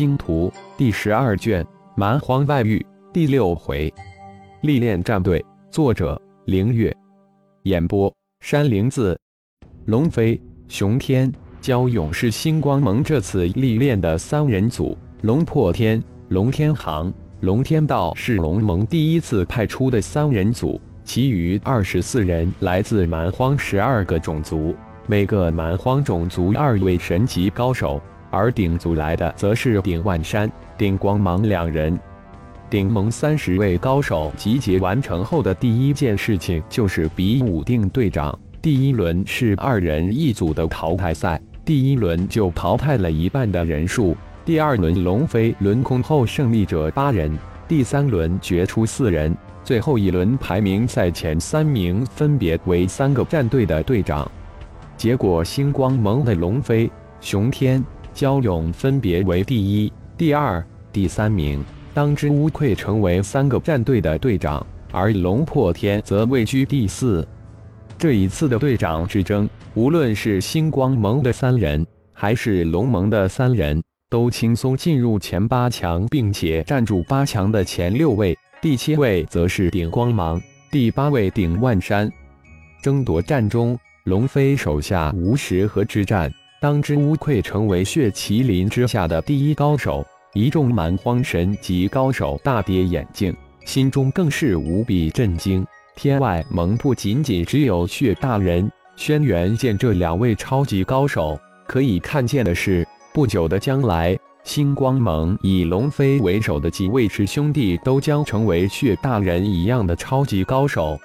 星图》第十二卷《蛮荒外域》第六回历练战队，作者：凌月，演播：山灵子。龙飞、熊天、蛟勇是星光盟这次历练的三人组，龙破天、龙天行、龙天道是龙盟第一次派出的三人组，其余二十四人来自蛮荒十二个种族，每个蛮荒种族二位神级高手。而顶组来的则是顶万山、顶光芒两人。顶盟三十位高手集结完成后的第一件事情就是比武定队长。第一轮是二人一组的淘汰赛，第一轮就淘汰了一半的人数。第二轮龙飞轮空后，胜利者八人；第三轮决出四人，最后一轮排名赛前三名分别为三个战队的队长。结果，星光盟的龙飞、熊天。焦勇分别为第一、第二、第三名，当之无愧成为三个战队的队长，而龙破天则位居第四。这一次的队长之争，无论是星光盟的三人，还是龙盟的三人，都轻松进入前八强，并且占住八强的前六位。第七位则是顶光芒，第八位顶万山。争夺战中，龙飞手下无石河之战。当之无愧成为血麒麟之下的第一高手，一众蛮荒神级高手大跌眼镜，心中更是无比震惊。天外盟不仅仅只有血大人、轩辕剑这两位超级高手，可以看见的是，不久的将来，星光盟以龙飞为首的几位师兄弟都将成为血大人一样的超级高手。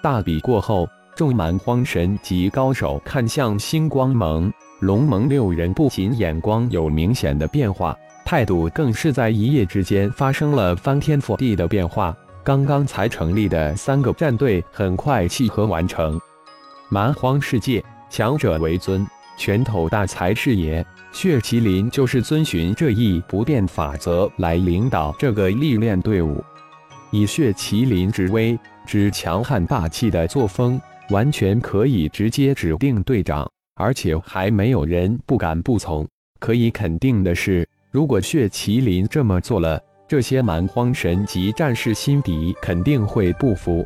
大比过后，众蛮荒神级高手看向星光盟。龙盟六人不仅眼光有明显的变化，态度更是在一夜之间发生了翻天覆地的变化。刚刚才成立的三个战队很快契合完成。蛮荒世界，强者为尊，拳头大才是爷。血麒麟就是遵循这一不变法则来领导这个历练队伍。以血麒麟之威，之强悍霸气的作风，完全可以直接指定队长。而且还没有人不敢不从。可以肯定的是，如果血麒麟这么做了，这些蛮荒神级战士心底肯定会不服。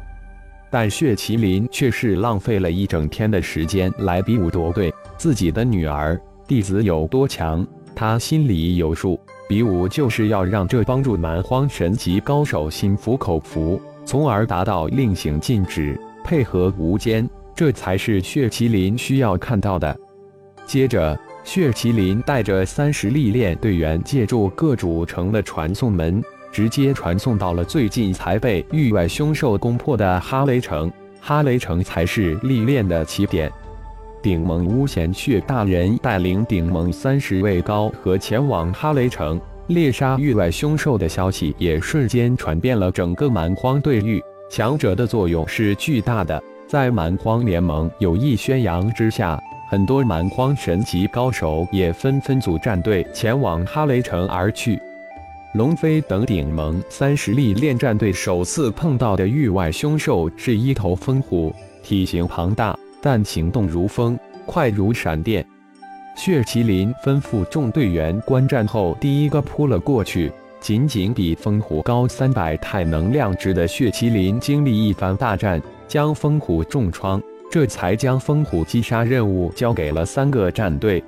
但血麒麟却是浪费了一整天的时间来比武夺队，自己的女儿弟子有多强，他心里有数。比武就是要让这帮助蛮荒神级高手心服口服，从而达到令行禁止，配合无间。这才是血麒麟需要看到的。接着，血麒麟带着三十历练队员，借助各主城的传送门，直接传送到了最近才被域外凶兽攻破的哈雷城。哈雷城才是历练的起点。顶盟巫贤血大人带领顶盟三十位高和前往哈雷城猎杀域外凶兽的消息，也瞬间传遍了整个蛮荒对域。强者的作用是巨大的。在蛮荒联盟有意宣扬之下，很多蛮荒神级高手也纷纷组战队前往哈雷城而去。龙飞等顶盟三十力练战队首次碰到的域外凶兽是一头风虎，体型庞大，但行动如风，快如闪电。血麒麟吩咐众队员观战后，第一个扑了过去。仅仅比风虎高三百太能量值的血麒麟经历一番大战。将风虎重创，这才将风虎击杀任务交给了三个战队：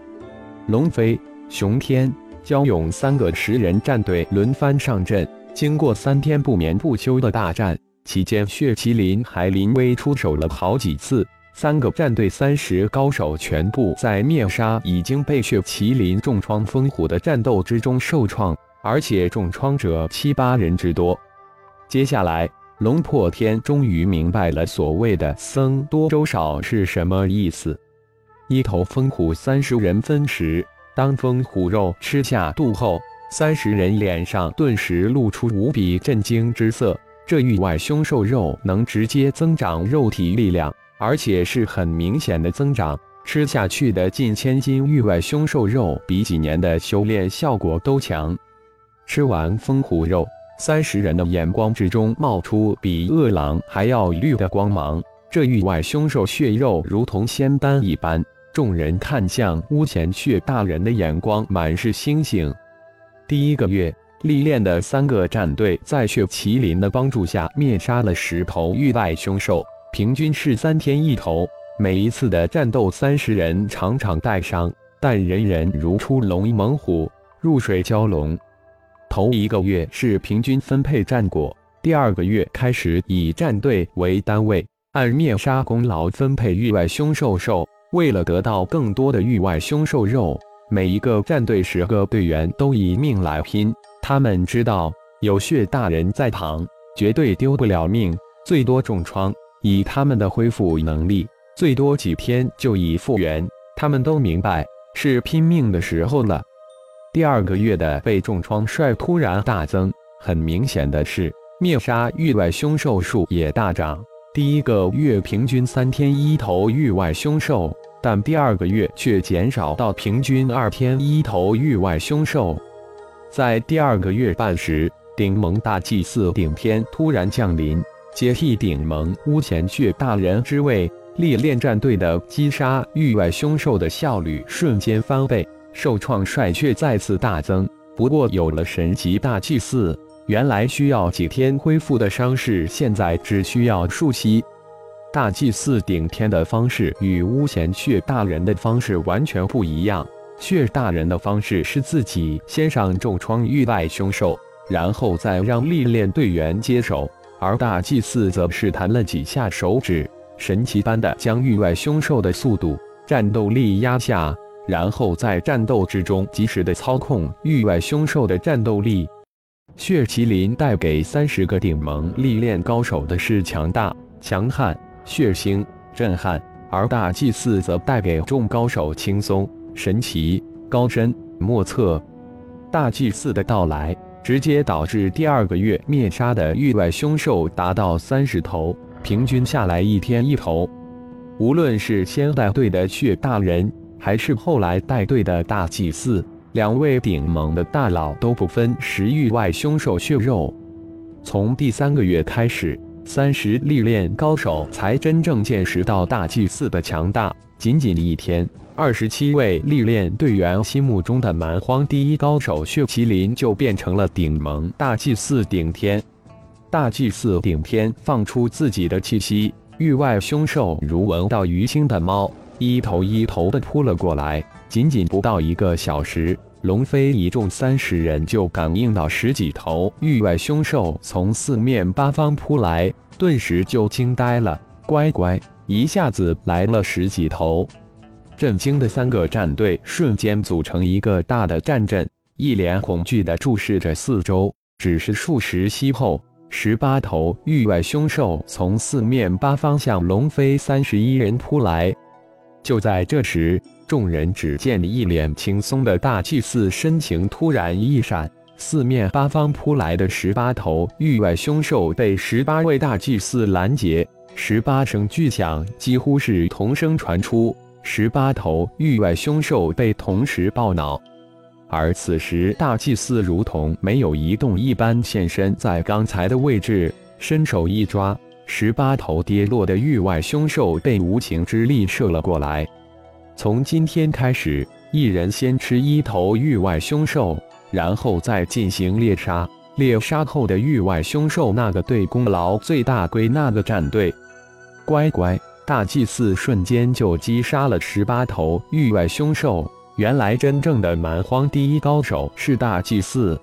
龙飞、熊天、蛟勇三个十人战队轮番上阵。经过三天不眠不休的大战，期间血麒麟还临危出手了好几次。三个战队三十高手全部在灭杀已经被血麒麟重创风虎的战斗之中受创，而且重创者七八人之多。接下来。龙破天终于明白了所谓的“僧多粥少”是什么意思。一头风虎三十人分食，当风虎肉吃下肚后，三十人脸上顿时露出无比震惊之色。这域外凶兽肉能直接增长肉体力量，而且是很明显的增长。吃下去的近千斤域外凶兽肉，比几年的修炼效果都强。吃完风虎肉。三十人的眼光之中冒出比饿狼还要绿的光芒，这域外凶兽血肉如同仙丹一般。众人看向巫贤血大人的眼光满是星星。第一个月，历练的三个战队在血麒麟的帮助下灭杀了十头域外凶兽，平均是三天一头。每一次的战斗，三十人场场带伤，但人人如出龙猛虎，入水蛟龙。头一个月是平均分配战果，第二个月开始以战队为单位，按灭杀功劳分配域外凶兽兽。为了得到更多的域外凶兽肉，每一个战队十个队员都以命来拼。他们知道有血大人在旁，绝对丢不了命，最多重创。以他们的恢复能力，最多几天就已复原。他们都明白是拼命的时候了。第二个月的被重创率突然大增，很明显的是灭杀域外凶兽数也大涨。第一个月平均三天一头域外凶兽，但第二个月却减少到平均二天一头域外凶兽。在第二个月半时，顶盟大祭司顶天突然降临，接替顶盟巫前血大人之位，历练战队的击杀域外凶兽的效率瞬间翻倍，受创率却再次大增。不过有了神级大祭司。原来需要几天恢复的伤势，现在只需要数息。大祭司顶天的方式与巫贤血大人的方式完全不一样。血大人的方式是自己先上重创域外凶兽，然后再让历练队员接手；而大祭司则是弹了几下手指，神奇般的将域外凶兽的速度、战斗力压下，然后在战斗之中及时的操控域外凶兽的战斗力。血麒麟带给三十个顶盟历练高手的是强大、强悍、血腥、震撼，而大祭司则带给众高手轻松、神奇、高深莫测。大祭司的到来，直接导致第二个月灭杀的域外凶兽达到三十头，平均下来一天一头。无论是先带队的血大人，还是后来带队的大祭司。两位顶盟的大佬都不分食域外凶兽血肉。从第三个月开始，三十历练高手才真正见识到大祭司的强大。仅仅一天，二十七位历练队员心目中的蛮荒第一高手血麒麟就变成了顶盟大祭司顶天。大祭司顶天放出自己的气息，域外凶兽如闻到鱼腥的猫，一头一头的扑了过来。仅仅不到一个小时，龙飞一众三十人就感应到十几头域外凶兽从四面八方扑来，顿时就惊呆了。乖乖，一下子来了十几头！震惊的三个战队瞬间组成一个大的战阵，一脸恐惧地注视着四周。只是数十息后，十八头域外凶兽从四面八方向龙飞三十一人扑来。就在这时，众人只见一脸轻松的大祭司身形突然一闪，四面八方扑来的十八头域外凶兽被十八位大祭司拦截，十八声巨响几乎是同声传出，十八头域外凶兽被同时爆脑。而此时，大祭司如同没有移动一般现身在刚才的位置，伸手一抓，十八头跌落的域外凶兽被无情之力射了过来。从今天开始，一人先吃一头域外凶兽，然后再进行猎杀。猎杀后的域外凶兽，那个队功劳最大归那个战队。乖乖，大祭司瞬间就击杀了十八头域外凶兽。原来真正的蛮荒第一高手是大祭司。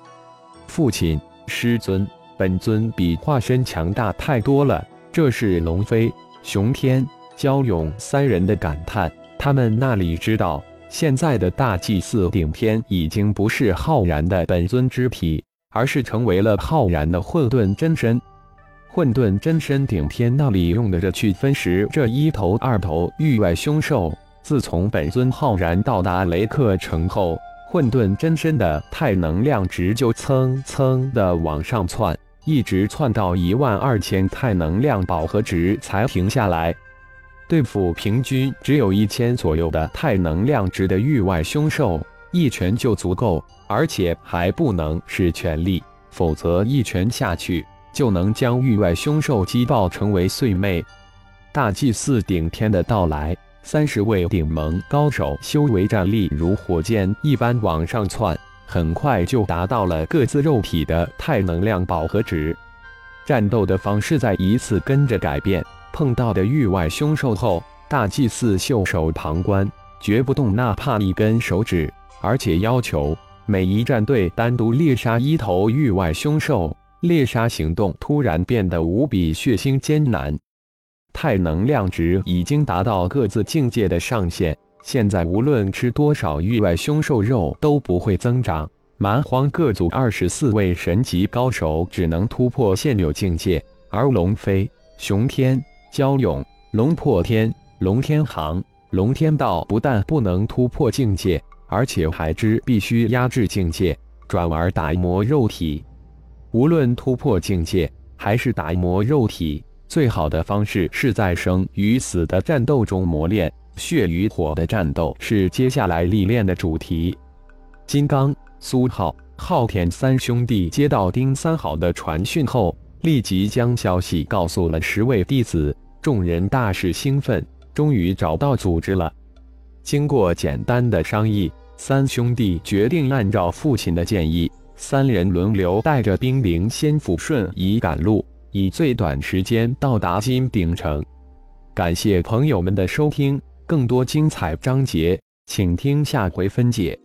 父亲、师尊、本尊比化身强大太多了。这是龙飞、熊天、蛟勇三人的感叹。他们那里知道，现在的大祭司顶天已经不是浩然的本尊之体，而是成为了浩然的混沌真身。混沌真身顶天那里用的这去分食这一头二头域外凶兽？自从本尊浩然到达雷克城后，混沌真身的太能量值就蹭蹭的往上窜，一直窜到一万二千太能量饱和值才停下来。对付平均只有一千左右的太能量值的域外凶兽，一拳就足够，而且还不能是全力，否则一拳下去就能将域外凶兽击爆成为碎妹。大祭司顶天的到来，三十位顶盟高手修为战力如火箭一般往上窜，很快就达到了各自肉体的太能量饱和值。战斗的方式在一次跟着改变。碰到的域外凶兽后，大祭司袖手旁观，绝不动哪怕一根手指，而且要求每一战队单独猎杀一头域外凶兽。猎杀行动突然变得无比血腥艰难。太能量值已经达到各自境界的上限。现在无论吃多少域外凶兽肉都不会增长。蛮荒各族二十四位神级高手只能突破现有境界，而龙飞、熊天、蛟勇、龙破天、龙天行、龙天道不但不能突破境界，而且还知必须压制境界，转而打磨肉体。无论突破境界还是打磨肉体，最好的方式是在生与死的战斗中磨练。血与火的战斗是接下来历练的主题。金刚、苏浩、昊天三兄弟接到丁三好的传讯后，立即将消息告诉了十位弟子。众人大是兴奋，终于找到组织了。经过简单的商议，三兄弟决定按照父亲的建议，三人轮流带着兵灵先抚顺以赶路，以最短时间到达金鼎城。感谢朋友们的收听。更多精彩章节，请听下回分解。